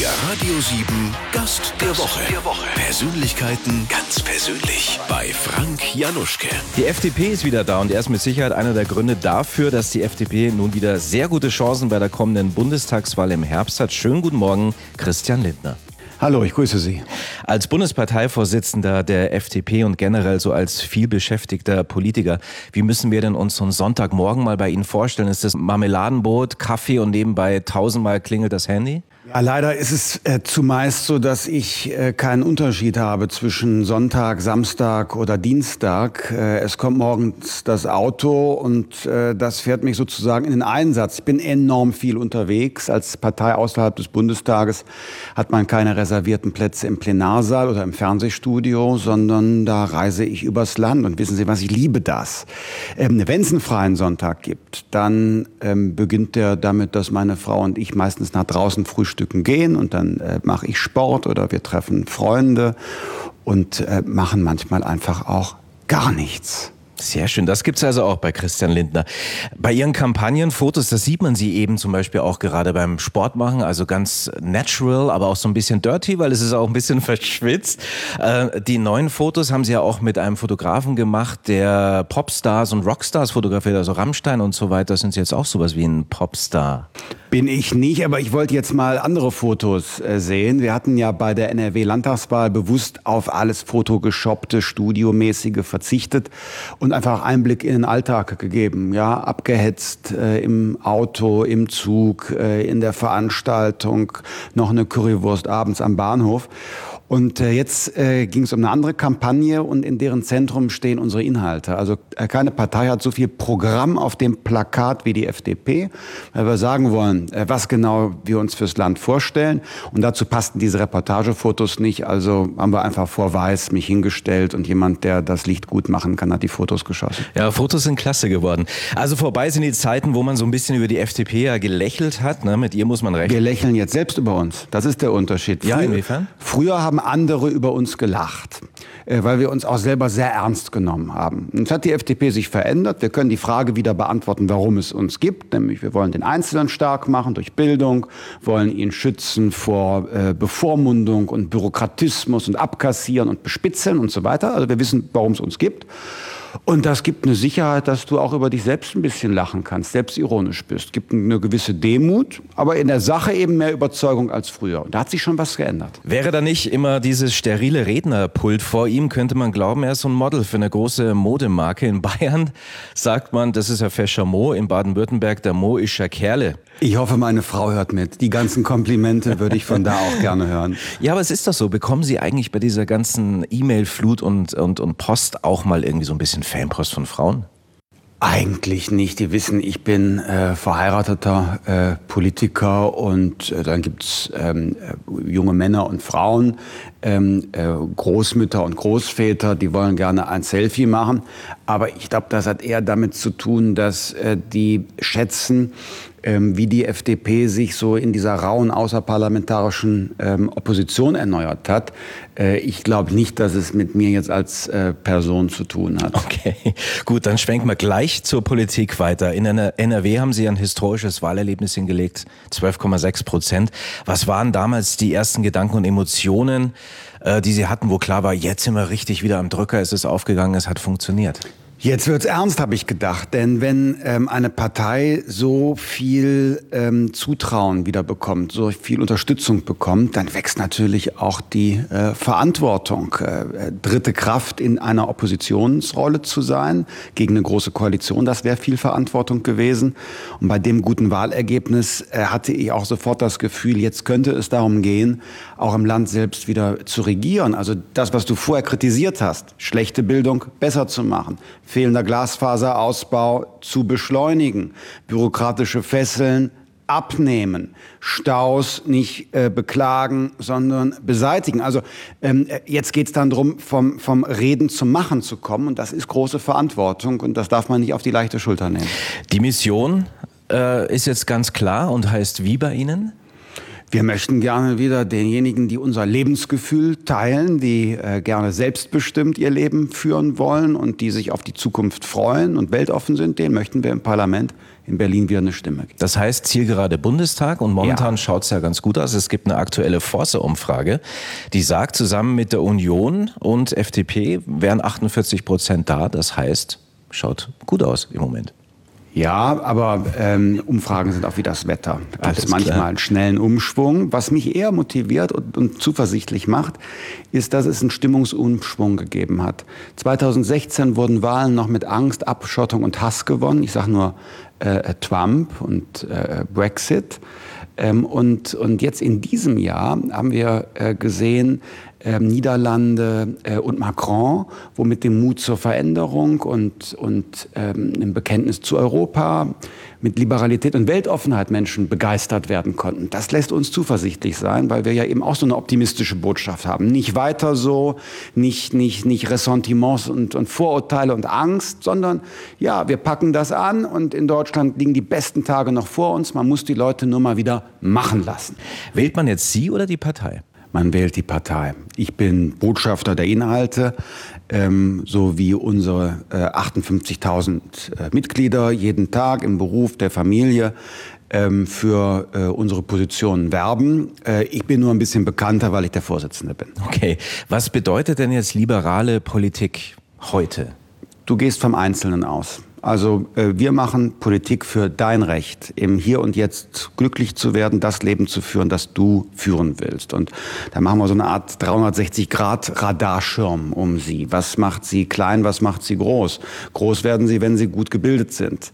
Der Radio 7 Gast der Woche. Der Woche. Persönlichkeiten ganz persönlich bei Frank Januschke. Die FDP ist wieder da und er ist mit Sicherheit einer der Gründe dafür, dass die FDP nun wieder sehr gute Chancen bei der kommenden Bundestagswahl im Herbst hat. Schönen guten Morgen, Christian Lindner. Hallo, ich grüße Sie. Als Bundesparteivorsitzender der FDP und generell so als vielbeschäftigter Politiker, wie müssen wir denn uns so einen Sonntagmorgen mal bei Ihnen vorstellen? Ist das Marmeladenbrot, Kaffee und nebenbei tausendmal klingelt das Handy? Ja, leider ist es äh, zumeist so, dass ich äh, keinen Unterschied habe zwischen Sonntag, Samstag oder Dienstag. Äh, es kommt morgens das Auto und äh, das fährt mich sozusagen in den Einsatz. Ich bin enorm viel unterwegs. Als Partei außerhalb des Bundestages hat man keine reservierten Plätze im Plenarsaal oder im Fernsehstudio, sondern da reise ich übers Land. Und wissen Sie was, ich liebe das. Ähm, Wenn es einen freien Sonntag gibt, dann ähm, beginnt der damit, dass meine Frau und ich meistens nach draußen frühstücken Frühstücken gehen und dann äh, mache ich Sport oder wir treffen Freunde und äh, machen manchmal einfach auch gar nichts. Sehr schön. Das gibt's also auch bei Christian Lindner. Bei Ihren Kampagnenfotos, das sieht man Sie eben zum Beispiel auch gerade beim Sport machen, also ganz natural, aber auch so ein bisschen dirty, weil es ist auch ein bisschen verschwitzt. Äh, die neuen Fotos haben Sie ja auch mit einem Fotografen gemacht, der Popstars und Rockstars fotografiert, also Rammstein und so weiter. Sind Sie jetzt auch sowas wie ein Popstar? Bin ich nicht, aber ich wollte jetzt mal andere Fotos äh, sehen. Wir hatten ja bei der NRW-Landtagswahl bewusst auf alles Fotogeshoppte, Studiomäßige verzichtet und einfach Einblick in den Alltag gegeben. Ja, abgehetzt äh, im Auto, im Zug, äh, in der Veranstaltung, noch eine Currywurst abends am Bahnhof. Und äh, jetzt äh, ging es um eine andere Kampagne und in deren Zentrum stehen unsere Inhalte. Also äh, keine Partei hat so viel Programm auf dem Plakat wie die FDP, weil wir sagen wollen, äh, was genau wir uns fürs Land vorstellen. Und dazu passten diese Reportagefotos nicht. Also haben wir einfach vor Weiß mich hingestellt und jemand, der das Licht gut machen kann, hat die Fotos geschossen. Ja, Fotos sind klasse geworden. Also vorbei sind die Zeiten, wo man so ein bisschen über die FDP ja gelächelt hat. Ne? Mit ihr muss man rechnen. Wir lächeln jetzt selbst über uns. Das ist der Unterschied. Ja, Früher- inwiefern? Früher haben andere über uns gelacht, äh, weil wir uns auch selber sehr ernst genommen haben. Jetzt hat die FDP sich verändert. Wir können die Frage wieder beantworten, warum es uns gibt. Nämlich wir wollen den Einzelnen stark machen durch Bildung, wollen ihn schützen vor äh, Bevormundung und Bürokratismus und Abkassieren und Bespitzeln und so weiter. Also wir wissen, warum es uns gibt. Und das gibt eine Sicherheit, dass du auch über dich selbst ein bisschen lachen kannst, selbstironisch bist. Gibt eine gewisse Demut, aber in der Sache eben mehr Überzeugung als früher. Und da hat sich schon was geändert. Wäre da nicht immer dieses sterile Rednerpult vor ihm, könnte man glauben, er ist so ein Model für eine große Modemarke. In Bayern sagt man, das ist ja fescher Mo, in Baden-Württemberg der Mo ist ja Kerle. Ich hoffe, meine Frau hört mit. Die ganzen Komplimente würde ich von da auch gerne hören. Ja, aber es ist doch so, bekommen Sie eigentlich bei dieser ganzen E-Mail-Flut und, und, und Post auch mal irgendwie so ein bisschen Fanpost von Frauen? Eigentlich nicht. Die wissen, ich bin äh, verheirateter äh, Politiker und äh, dann gibt's ähm, äh, junge Männer und Frauen, ähm, äh, Großmütter und Großväter, die wollen gerne ein Selfie machen. Aber ich glaube, das hat eher damit zu tun, dass äh, die schätzen, wie die FDP sich so in dieser rauen außerparlamentarischen ähm, Opposition erneuert hat. Äh, ich glaube nicht, dass es mit mir jetzt als äh, Person zu tun hat. Okay, gut, dann schwenken wir gleich zur Politik weiter. In NRW haben Sie ein historisches Wahlerlebnis hingelegt, 12,6 Prozent. Was waren damals die ersten Gedanken und Emotionen, äh, die Sie hatten, wo klar war, jetzt sind wir richtig wieder am Drücker, es ist aufgegangen, es hat funktioniert? Jetzt wird's ernst, habe ich gedacht. Denn wenn ähm, eine Partei so viel ähm, Zutrauen wieder bekommt, so viel Unterstützung bekommt, dann wächst natürlich auch die äh, Verantwortung. Äh, dritte Kraft in einer Oppositionsrolle zu sein gegen eine große Koalition, das wäre viel Verantwortung gewesen. Und bei dem guten Wahlergebnis äh, hatte ich auch sofort das Gefühl, jetzt könnte es darum gehen, auch im Land selbst wieder zu regieren. Also das, was du vorher kritisiert hast, schlechte Bildung besser zu machen, fehlender Glasfaserausbau zu beschleunigen, bürokratische Fesseln abnehmen, Staus nicht äh, beklagen, sondern beseitigen. Also ähm, jetzt geht es dann darum, vom, vom Reden zum Machen zu kommen und das ist große Verantwortung und das darf man nicht auf die leichte Schulter nehmen. Die Mission äh, ist jetzt ganz klar und heißt wie bei Ihnen? Wir möchten gerne wieder denjenigen, die unser Lebensgefühl teilen, die äh, gerne selbstbestimmt ihr Leben führen wollen und die sich auf die Zukunft freuen und weltoffen sind, denen möchten wir im Parlament in Berlin wieder eine Stimme geben. Das heißt, Zielgerade Bundestag und momentan ja. schaut es ja ganz gut aus. Es gibt eine aktuelle Force-Umfrage, die sagt, zusammen mit der Union und FDP wären 48 Prozent da. Das heißt, schaut gut aus im Moment. Ja, aber ähm, Umfragen sind auch wie das Wetter. Da hat manchmal klar. einen schnellen Umschwung. Was mich eher motiviert und, und, zuversichtlich macht, ist, dass es einen Stimmungsumschwung gegeben hat. 2016 wurden Wahlen noch mit Angst, Abschottung und Hass gewonnen. Ich sage nur äh, Trump und äh, Brexit. Ähm, und, und jetzt in diesem Jahr haben wir äh, gesehen, äh, Niederlande äh, und Macron, wo mit dem Mut zur Veränderung und, und ähm, einem Bekenntnis zu Europa, mit Liberalität und Weltoffenheit Menschen begeistert werden konnten. Das lässt uns zuversichtlich sein, weil wir ja eben auch so eine optimistische Botschaft haben. Nicht weiter so, nicht, nicht, nicht Ressentiments und, und Vorurteile und Angst, sondern ja, wir packen das an und in Deutschland liegen die besten Tage noch vor uns. Man muss die Leute nur mal wieder machen lassen. Wählt man jetzt Sie oder die Partei? Man wählt die Partei. Ich bin Botschafter der Inhalte, ähm, so wie unsere äh, 58.000 äh, Mitglieder jeden Tag im Beruf der Familie ähm, für äh, unsere Positionen werben. Äh, ich bin nur ein bisschen bekannter, weil ich der Vorsitzende bin. Okay, was bedeutet denn jetzt liberale Politik heute? Du gehst vom Einzelnen aus. Also äh, wir machen Politik für dein Recht, im Hier und Jetzt glücklich zu werden, das Leben zu führen, das du führen willst. Und da machen wir so eine Art 360-Grad-Radarschirm um sie. Was macht sie klein, was macht sie groß? Groß werden sie, wenn sie gut gebildet sind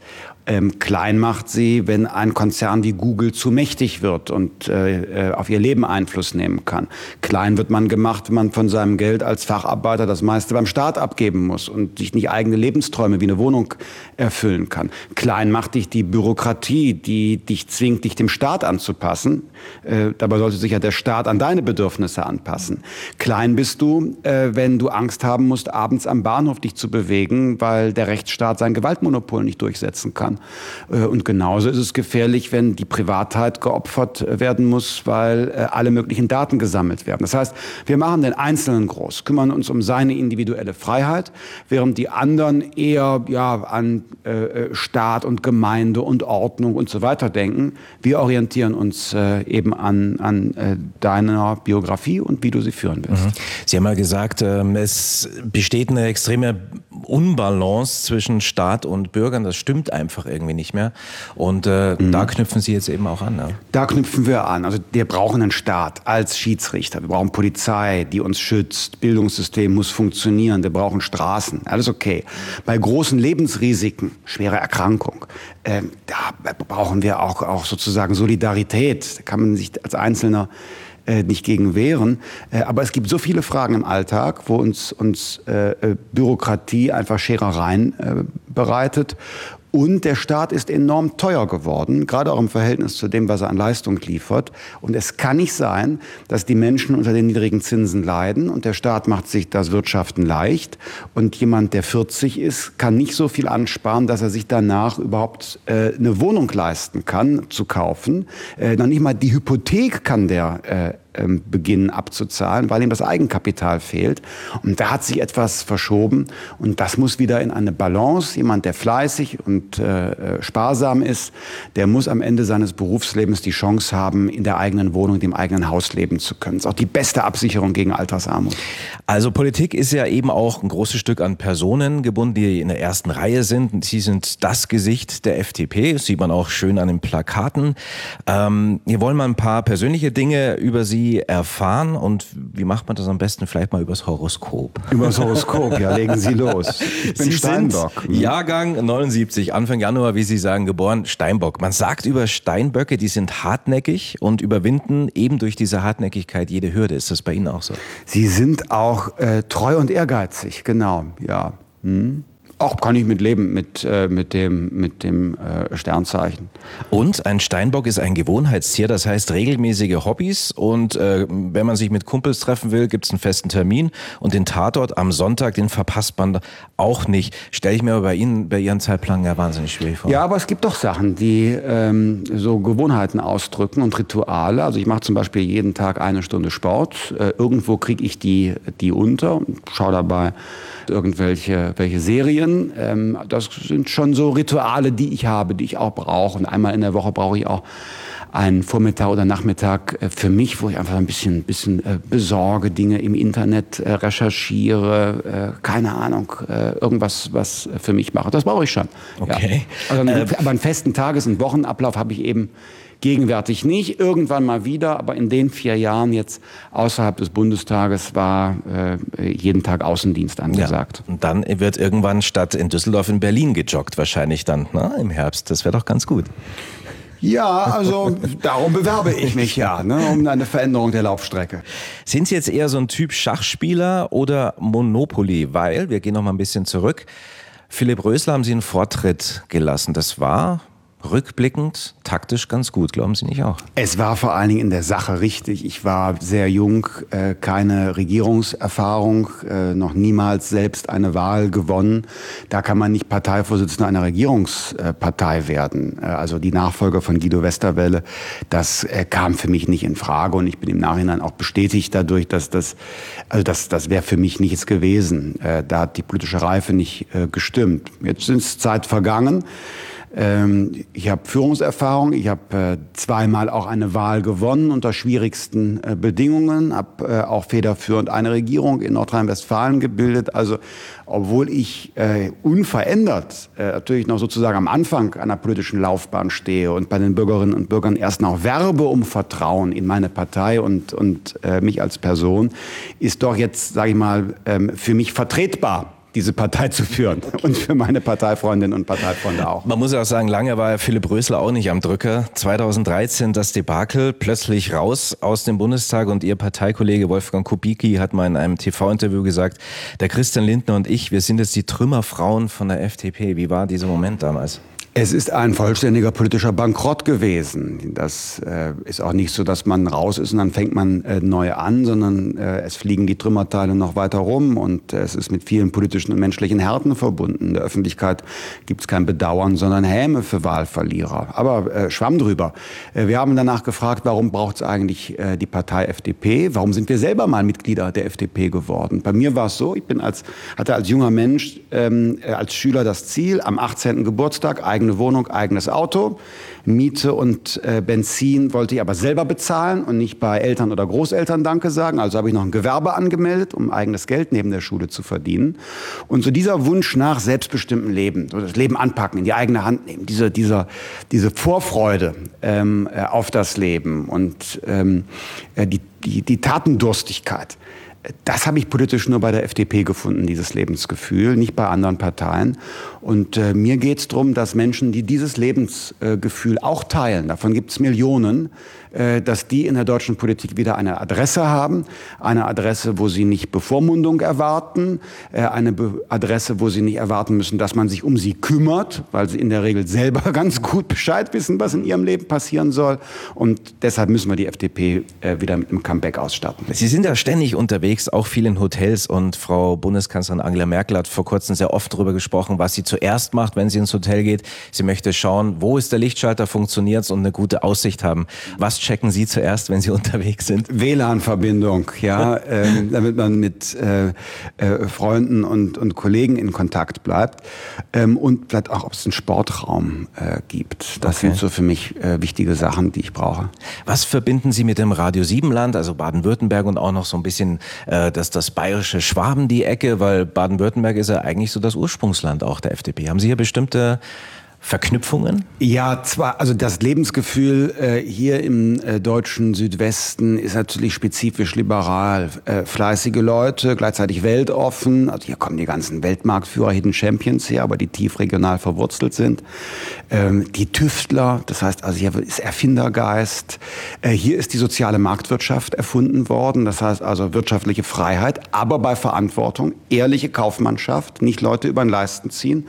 ähm, klein macht sie, wenn ein Konzern wie Google zu mächtig wird und äh, äh, auf ihr Leben Einfluss nehmen kann. Klein wird man gemacht, wenn man von seinem Geld als Facharbeiter das meiste beim Staat abgeben muss und sich nicht eigene Lebensträume wie eine Wohnung erfüllen kann. Klein macht dich die Bürokratie, die dich zwingt, dich dem Staat anzupassen. Äh, dabei sollte sich ja der Staat an deine Bedürfnisse anpassen. Klein bist du, äh, wenn du Angst haben musst, abends am Bahnhof dich zu bewegen, weil der Rechtsstaat sein Gewaltmonopol nicht durchsetzen kann. Äh, und genauso ist es gefährlich, wenn die Privatheit geopfert werden muss, weil äh, alle möglichen Daten gesammelt werden. Das heißt, wir machen den Einzelnen groß, kümmern uns um seine individuelle Freiheit, während die anderen eher ja, an äh, Staat und Gemeinde und Ordnung und so weiter denken. Wir orientieren uns äh, eben an, an äh, deiner Biografie und wie du sie führen willst. Mhm. Sie haben mal gesagt, ähm, es besteht eine extreme Unbalance zwischen Staat und Bürgern. Das stimmt einfach irgendwie nicht mehr. Und äh, mhm. da knüpfen Sie jetzt eben auch an. Ne? Da knüpfen wir an. Also wir brauchen einen Staat als Schiedsrichter. Wir brauchen Polizei, die uns schützt. Bildungssystem muss funktionieren. Wir brauchen Straßen. Alles okay. Bei großen Lebensrisiken, schwere Erkrankung, äh, da brauchen wir auch, auch sozusagen Solidarität. Da kann man sich als Einzelner äh, nicht gegen wehren. Äh, aber es gibt so viele Fragen im Alltag, wo uns, uns äh, äh Bürokratie einfach Scherereien äh, bereitet. Und der Staat ist enorm teuer geworden, gerade auch im Verhältnis zu dem, was er an Leistung liefert. Und es kann nicht sein, dass die Menschen unter den niedrigen Zinsen leiden und der Staat macht sich das Wirtschaften leicht. Und jemand, der 40 ist, kann nicht so viel ansparen, dass er sich danach überhaupt äh, eine Wohnung leisten kann, zu kaufen. Äh, noch nicht mal die Hypothek kann der äh, ähm, beginnen abzuzahlen, weil ihm das Eigenkapital fehlt. Und da hat sich etwas verschoben und das muss wieder in eine Balance. Jemand, der fleißig und äh, äh, sparsam ist, der muss am Ende seines Berufslebens die Chance haben, in der eigenen Wohnung, dem eigenen Haus leben zu können. Das ist auch die beste Absicherung gegen Altersarmut. Also Politik ist ja eben auch ein großes Stück an Personen gebunden, die in der ersten Reihe sind. Sie sind das Gesicht der FDP, das sieht man auch schön an den Plakaten. Ähm, hier wollen wir ein paar persönliche Dinge über Sie Sie erfahren und wie macht man das am besten? Vielleicht mal übers Horoskop. Übers Horoskop, ja, legen Sie los. Ich bin Sie Steinbock. Sind Jahrgang 79, Anfang Januar, wie Sie sagen, geboren, Steinbock. Man sagt über Steinböcke, die sind hartnäckig und überwinden eben durch diese Hartnäckigkeit jede Hürde. Ist das bei Ihnen auch so? Sie sind auch äh, treu und ehrgeizig, genau, ja. Hm. Auch kann ich mit leben mit, äh, mit dem, mit dem äh, Sternzeichen. Und ein Steinbock ist ein Gewohnheitstier, das heißt regelmäßige Hobbys. Und äh, wenn man sich mit Kumpels treffen will, gibt es einen festen Termin. Und den Tatort am Sonntag, den verpasst man auch nicht. Stelle ich mir aber bei Ihnen, bei Ihren Zeitplan ja wahnsinnig schwierig vor. Ja, aber es gibt doch Sachen, die ähm, so Gewohnheiten ausdrücken und Rituale. Also ich mache zum Beispiel jeden Tag eine Stunde Sport. Äh, irgendwo kriege ich die, die unter und schaue dabei irgendwelche welche Serien. Ähm, das sind schon so Rituale, die ich habe, die ich auch brauche. Und einmal in der Woche brauche ich auch einen Vormittag oder Nachmittag äh, für mich, wo ich einfach ein bisschen, bisschen äh, besorge, Dinge im Internet äh, recherchiere, äh, keine Ahnung, irgendwas, was für mich mache. Das brauche ich schon. Okay. Ja. Also, aber einen festen Tages- und Wochenablauf habe ich eben Gegenwärtig nicht, irgendwann mal wieder, aber in den vier Jahren jetzt außerhalb des Bundestages war äh, jeden Tag Außendienst angesagt. Ja. Und dann wird irgendwann statt in Düsseldorf in Berlin gejoggt, wahrscheinlich dann ne, im Herbst. Das wäre doch ganz gut. Ja, also darum bewerbe ich mich ja, ne, um eine Veränderung der Laufstrecke. Sind Sie jetzt eher so ein Typ Schachspieler oder Monopoly? Weil, wir gehen noch mal ein bisschen zurück, Philipp Rösler haben Sie einen Vortritt gelassen. Das war rückblickend taktisch ganz gut, glauben Sie nicht auch? Es war vor allen Dingen in der Sache richtig. Ich war sehr jung, äh, keine Regierungserfahrung, äh, noch niemals selbst eine Wahl gewonnen. Da kann man nicht Parteivorsitzender einer Regierungspartei werden. Äh, also die Nachfolger von Guido Westerwelle, das kam für mich nicht in Frage und ich bin im Nachhinein auch bestätigt dadurch, dass das, also das, das wäre für mich nichts gewesen. Da hat die politische Reife nicht gestimmt. Jetzt ist Zeit vergangen. Ähm, ich habe Führungserfahrung, ich habe äh, zweimal auch eine Wahl gewonnen unter schwierigsten äh, Bedingungen, habe äh, auch federführend eine Regierung in Nordrhein-Westfalen gebildet. Also obwohl ich unverändert natürlich noch sozusagen am Anfang einer politischen Laufbahn stehe und bei den Bürgerinnen und Bürgern erst noch werbe um Vertrauen in meine Partei und, und mich als Person, ist doch jetzt, sage ich mal, ähm, für mich vertretbar diese Partei zu führen und für meine Parteifreundinnen und Parteifreunde auch. Man muss ja auch sagen, lange war Philipp Rösler auch nicht am Drücker. 2013 das Debakel, plötzlich raus aus dem Bundestag und Ihr Parteikollege Wolfgang Kubicki hat mal in einem TV-Interview gesagt, der Christian Lindner und ich, wir sind jetzt die Trümmerfrauen von der FDP. Wie war dieser Moment damals? Es ist ein vollständiger politischer Bankrott gewesen. Das äh, ist auch nicht so, dass man raus ist und dann fängt man äh, neu an, sondern äh, es fliegen die Trümmerteile noch weiter rum und es ist mit vielen politischen und menschlichen Härten verbunden. In der Öffentlichkeit gibt es kein Bedauern, sondern Häme für Wahlverlierer. Aber äh, schwamm drüber. Äh, wir haben danach gefragt, warum braucht es eigentlich äh, die Partei FDP? Warum sind wir selber mal Mitglieder der FDP geworden? Bei mir war es so, ich bin als, hatte als junger Mensch, ähm, als Schüler das Ziel, am 18. Geburtstag eigene Wohnung, eigenes Auto. Miete und äh, Benzin wollte ich aber selber bezahlen und nicht bei Eltern oder Großeltern Danke sagen. Also habe ich noch ein Gewerbe angemeldet, um eigenes Geld neben der Schule zu verdienen. Und so dieser Wunsch nach selbstbestimmtem Leben, so das Leben anpacken, in die eigene Hand nehmen, diese, dieser, diese Vorfreude ähm, äh, auf das Leben und ähm, äh, die, die, die Tatendurstigkeit das habe ich politisch nur bei der FDP gefunden, dieses Lebensgefühl, nicht bei anderen Parteien. Und äh, mir geht es darum, dass Menschen, die dieses Lebensgefühl auch teilen, davon gibt es Millionen, äh, dass die in der deutschen Politik wieder eine Adresse haben, eine Adresse, wo sie nicht Bevormundung erwarten, äh, eine Be Adresse, wo sie nicht erwarten müssen, dass man sich um sie kümmert, weil sie in der Regel selber ganz gut Bescheid wissen, was in ihrem Leben passieren soll. Und deshalb müssen wir die FDP äh, wieder mit einem Comeback ausstatten. Sie sind ja ständig unterwegs, auch viel in Hotels und Frau Bundeskanzlerin Angela Merkel hat vor kurzem sehr oft darüber gesprochen, was sie zuerst macht, wenn sie ins Hotel geht. Sie möchte schauen, wo ist der Lichtschalter, funktioniert und eine gute Aussicht haben. Was checken Sie zuerst, wenn Sie unterwegs sind? WLAN-Verbindung, ja, äh, damit man mit äh, äh, Freunden und, und Kollegen in Kontakt bleibt. Ähm, und vielleicht auch, ob es einen Sportraum äh, gibt. Das okay. sind so für mich äh, wichtige Sachen, die ich brauche. Was verbinden Sie mit dem Radio Siebenland, also Baden-Württemberg und auch noch so ein bisschen äh, das, das bayerische Schwaben, die Ecke, weil Baden-Württemberg ist ja eigentlich so das Ursprungsland auch der FDP. Haben Sie hier bestimmte Verknüpfungen? Ja, zwar, also das Lebensgefühl äh, hier im äh, deutschen Südwesten ist natürlich spezifisch liberal. Äh, fleißige Leute, gleichzeitig weltoffen. Also hier kommen die ganzen Weltmarktführer, Hidden Champions her, aber die tief regional verwurzelt sind. Ähm, die Tüftler, das heißt, also hier ist Erfindergeist. Äh, hier ist die soziale Marktwirtschaft erfunden worden. Das heißt also wirtschaftliche Freiheit, aber bei Verantwortung, ehrliche Kaufmannschaft, nicht Leute über den Leisten ziehen.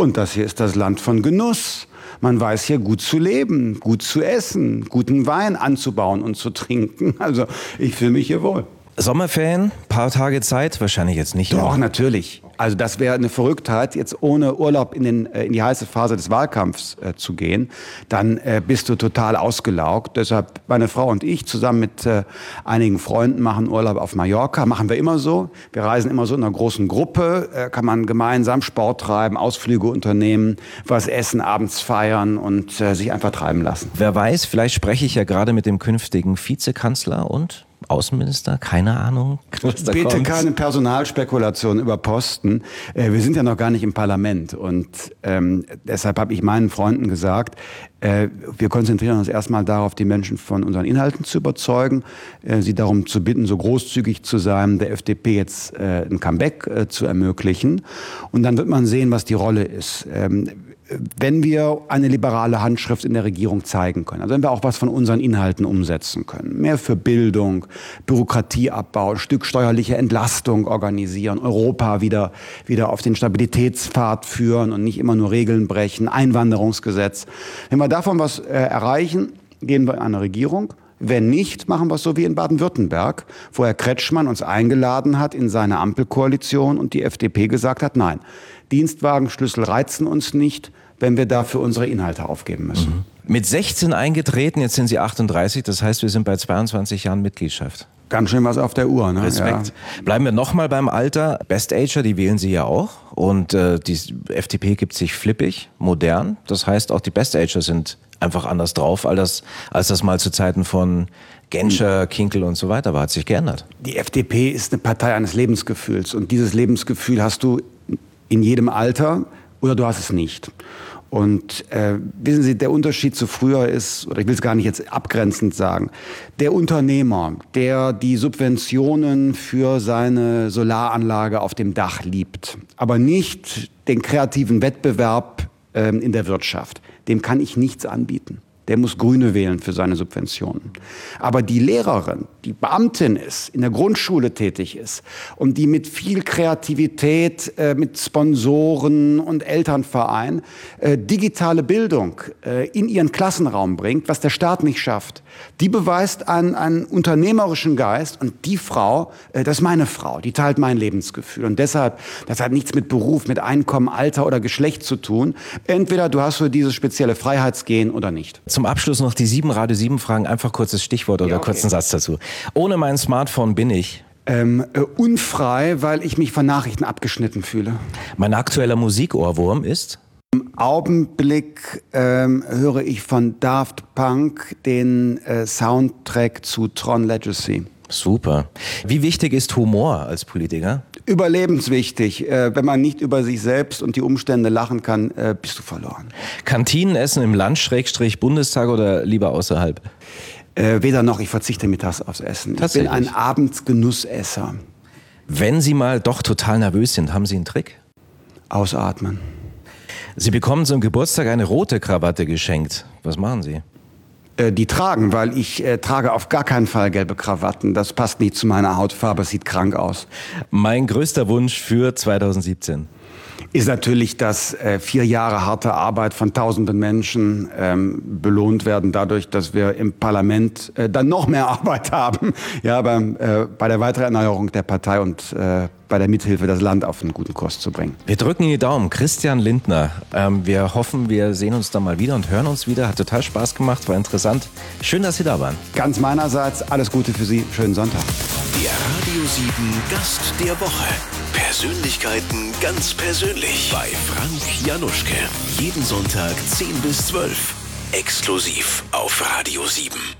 Und das hier ist das Land von Genuss. Man weiß hier gut zu leben, gut zu essen, guten Wein anzubauen und zu trinken. Also ich fühle mich hier wohl. Sommerferien, paar Tage Zeit, wahrscheinlich jetzt nicht. Doch, natürlich. Also das wäre eine Verrücktheit, jetzt ohne Urlaub in, den, äh, in die heiße Phase des Wahlkampfs äh, zu gehen. Dann äh, bist du total ausgelaugt. Deshalb meine Frau und ich zusammen mit äh, einigen Freunden machen Urlaub auf Mallorca. Machen wir immer so. Wir reisen immer so in einer großen Gruppe. Äh, kann man gemeinsam Sport treiben, Ausflüge unternehmen, was essen, abends feiern und äh, sich einfach treiben lassen. Wer weiß, vielleicht spreche ich ja gerade mit dem künftigen Vizekanzler und Außenminister? Keine Ahnung. Bitte kommt. keine Personalspekulation über Posten. Äh, wir sind ja noch gar nicht im Parlament. Und ähm, deshalb habe ich meinen Freunden gesagt, äh, wir konzentrieren uns erstmal darauf, die Menschen von unseren Inhalten zu überzeugen, äh, sie darum zu bitten, so großzügig zu sein, der FDP jetzt äh, ein Comeback äh, zu ermöglichen. Und dann wird man sehen, was die Rolle ist. Ähm, wenn wir eine liberale Handschrift in der Regierung zeigen können, also wenn wir auch was von unseren Inhalten umsetzen können, mehr für Bildung, Bürokratieabbau, Stück steuerliche Entlastung organisieren, Europa wieder, wieder auf den Stabilitätspfad führen und nicht immer nur Regeln brechen, Einwanderungsgesetz. Wenn wir davon was äh, erreichen, gehen wir in eine Regierung. Wenn nicht, machen wir es so wie in Baden-Württemberg, wo Herr Kretschmann uns eingeladen hat in seine Ampelkoalition und die FDP gesagt hat, nein, Dienstwagenschlüssel reizen uns nicht, wenn wir dafür unsere Inhalte aufgeben müssen. Mhm. Mit 16 eingetreten, jetzt sind Sie 38, das heißt, wir sind bei 22 Jahren Mitgliedschaft. Ganz schön was auf der Uhr, ne? Respekt. Ja. Bleiben wir nochmal beim Alter. Best Ager, die wählen Sie ja auch. Und äh, die FDP gibt sich flippig, modern. Das heißt, auch die Best Ager sind einfach anders drauf, als das, als das mal zu Zeiten von Genscher, Kinkel und so weiter war. Hat sich geändert. Die FDP ist eine Partei eines Lebensgefühls. Und dieses Lebensgefühl hast du in jedem Alter oder du hast es nicht. Und äh, wissen Sie, der Unterschied zu früher ist, oder ich will es gar nicht jetzt abgrenzend sagen, der Unternehmer, der die Subventionen für seine Solaranlage auf dem Dach liebt, aber nicht den kreativen Wettbewerb äh, in der Wirtschaft, dem kann ich nichts anbieten der muss Grüne wählen für seine Subventionen. Aber die Lehrerin, die Beamtin ist, in der Grundschule tätig ist und die mit viel Kreativität, äh, mit Sponsoren und Elternverein äh, digitale Bildung äh, in ihren Klassenraum bringt, was der Staat nicht schafft, die beweist einen, einen unternehmerischen Geist und die Frau, äh, das ist meine Frau, die teilt mein Lebensgefühl. Und deshalb, das hat nichts mit Beruf, mit Einkommen, Alter oder Geschlecht zu tun. Entweder du hast so dieses spezielle Freiheitsgehen oder nicht. Zum Abschluss noch die sieben Radio 7 Fragen. Einfach kurzes Stichwort oder ja, okay. kurzen Satz dazu. Ohne mein Smartphone bin ich. Ähm, äh, unfrei, weil ich mich von Nachrichten abgeschnitten fühle. Mein aktueller Musikohrwurm ist? Im Augenblick ähm, höre ich von Daft Punk den äh, Soundtrack zu Tron Legacy. Super. Wie wichtig ist Humor als Politiker? Überlebenswichtig. Äh, wenn man nicht über sich selbst und die Umstände lachen kann, äh, bist du verloren. Kantinenessen im Land, Schrägstrich Bundestag oder lieber außerhalb? Äh, weder noch, ich verzichte mittags aufs Essen. Ich bin ein Abendsgenussesser. Wenn Sie mal doch total nervös sind, haben Sie einen Trick? Ausatmen. Sie bekommen zum Geburtstag eine rote Krawatte geschenkt. Was machen Sie? Äh, die tragen, weil ich äh, trage auf gar keinen Fall gelbe Krawatten. Das passt nicht zu meiner Hautfarbe, sieht krank aus. Mein größter Wunsch für 2017 ist natürlich, dass äh, vier Jahre harte Arbeit von tausenden Menschen ähm, belohnt werden, dadurch, dass wir im Parlament äh, dann noch mehr Arbeit haben, ja, beim, äh, bei der weiteren Erneuerung der Partei und äh, bei der Mithilfe, das Land auf einen guten Kurs zu bringen. Wir drücken Ihnen die Daumen. Christian Lindner, ähm, wir hoffen, wir sehen uns dann mal wieder und hören uns wieder. Hat total Spaß gemacht, war interessant. Schön, dass Sie da waren. Ganz meinerseits alles Gute für Sie. Schönen Sonntag. Der Radio 7 Gast der Woche. Persönlichkeiten ganz persönlich bei Frank Januschke. Jeden Sonntag 10 bis 12. Exklusiv auf Radio 7.